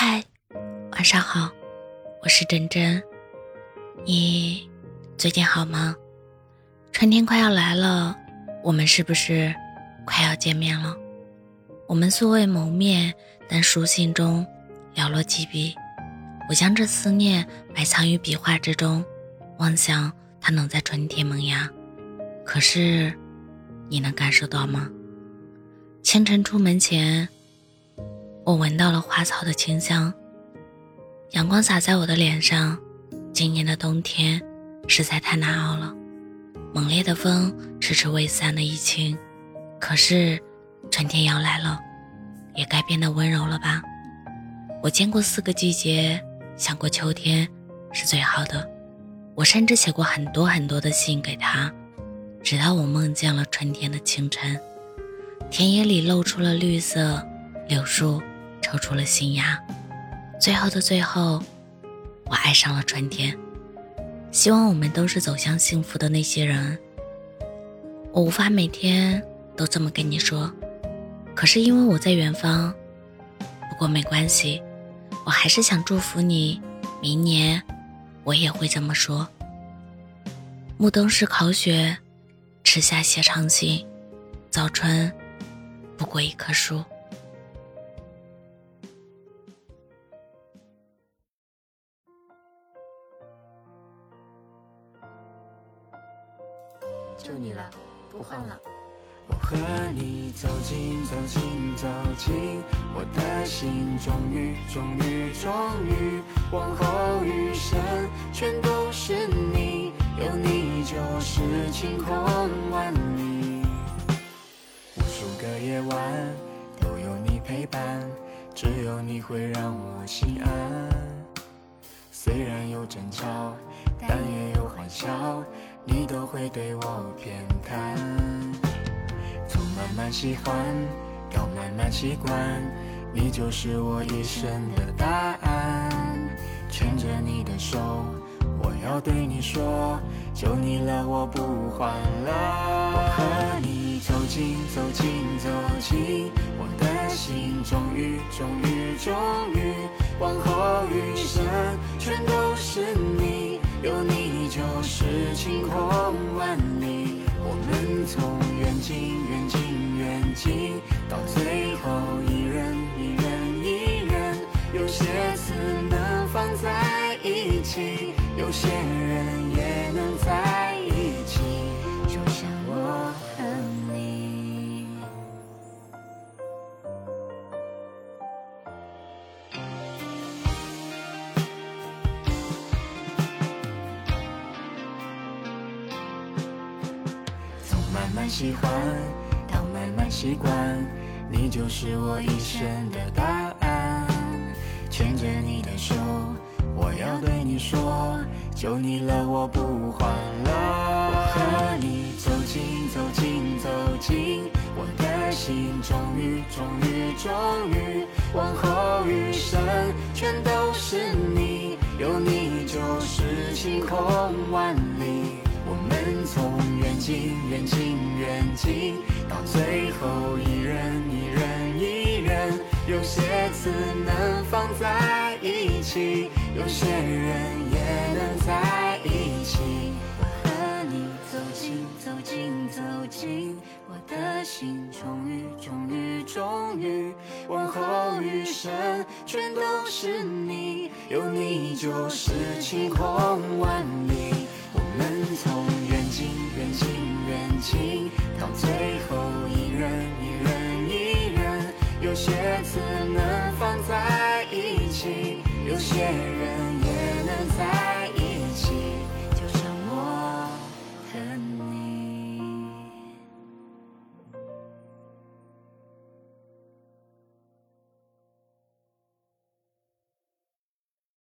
嗨，晚上好，我是真真。你最近好吗？春天快要来了，我们是不是快要见面了？我们素未谋面，但书信中寥落几笔。我将这思念埋藏于笔画之中，妄想它能在春天萌芽。可是，你能感受到吗？清晨出门前。我闻到了花草的清香，阳光洒在我的脸上。今年的冬天实在太难熬了，猛烈的风迟迟未散的疫情。可是春天要来了，也该变得温柔了吧？我见过四个季节，想过秋天是最好的。我甚至写过很多很多的信给他，直到我梦见了春天的清晨，田野里露出了绿色，柳树。抽出了新芽，最后的最后，我爱上了春天。希望我们都是走向幸福的那些人。我无法每天都这么跟你说，可是因为我在远方。不过没关系，我还是想祝福你。明年我也会这么说。暮冬是烤雪，迟夏写长信，早春不过一棵树。就你了，不换了。我和你走近走近走近，我的心终于终于终于，往后余生全都是你，有你就是晴空万里。无数个夜晚都有你陪伴，只有你会让我心安。虽然有争吵，但也有欢笑。你都会对我偏袒，从慢慢喜欢到慢慢习惯，你就是我一生的答案。牵着你的手，我要对你说，就你了，我不换了。我和你走近走近走近，我的心终于终于终于，往后余生全都是你，有你。就是晴空万里，我们从远近远近远近，到最后一人一人一人。有些词能放在一起，有些人慢慢喜欢，到慢慢习惯，你就是我一生的答案。牵着你的手，我要对你说，就你了，我不换了。我和你走近走近走近，我的心终于终于终于，往后余生全都是你，有你就是晴空万里。远近远近远近，到最后一人一人一人。有些词能放在一起，有些人也能在一起。我和你走近走近走近，我的心终于终于终于，往后余生全都是你，有你就是晴空万里。我们从只。能放在一起，有些。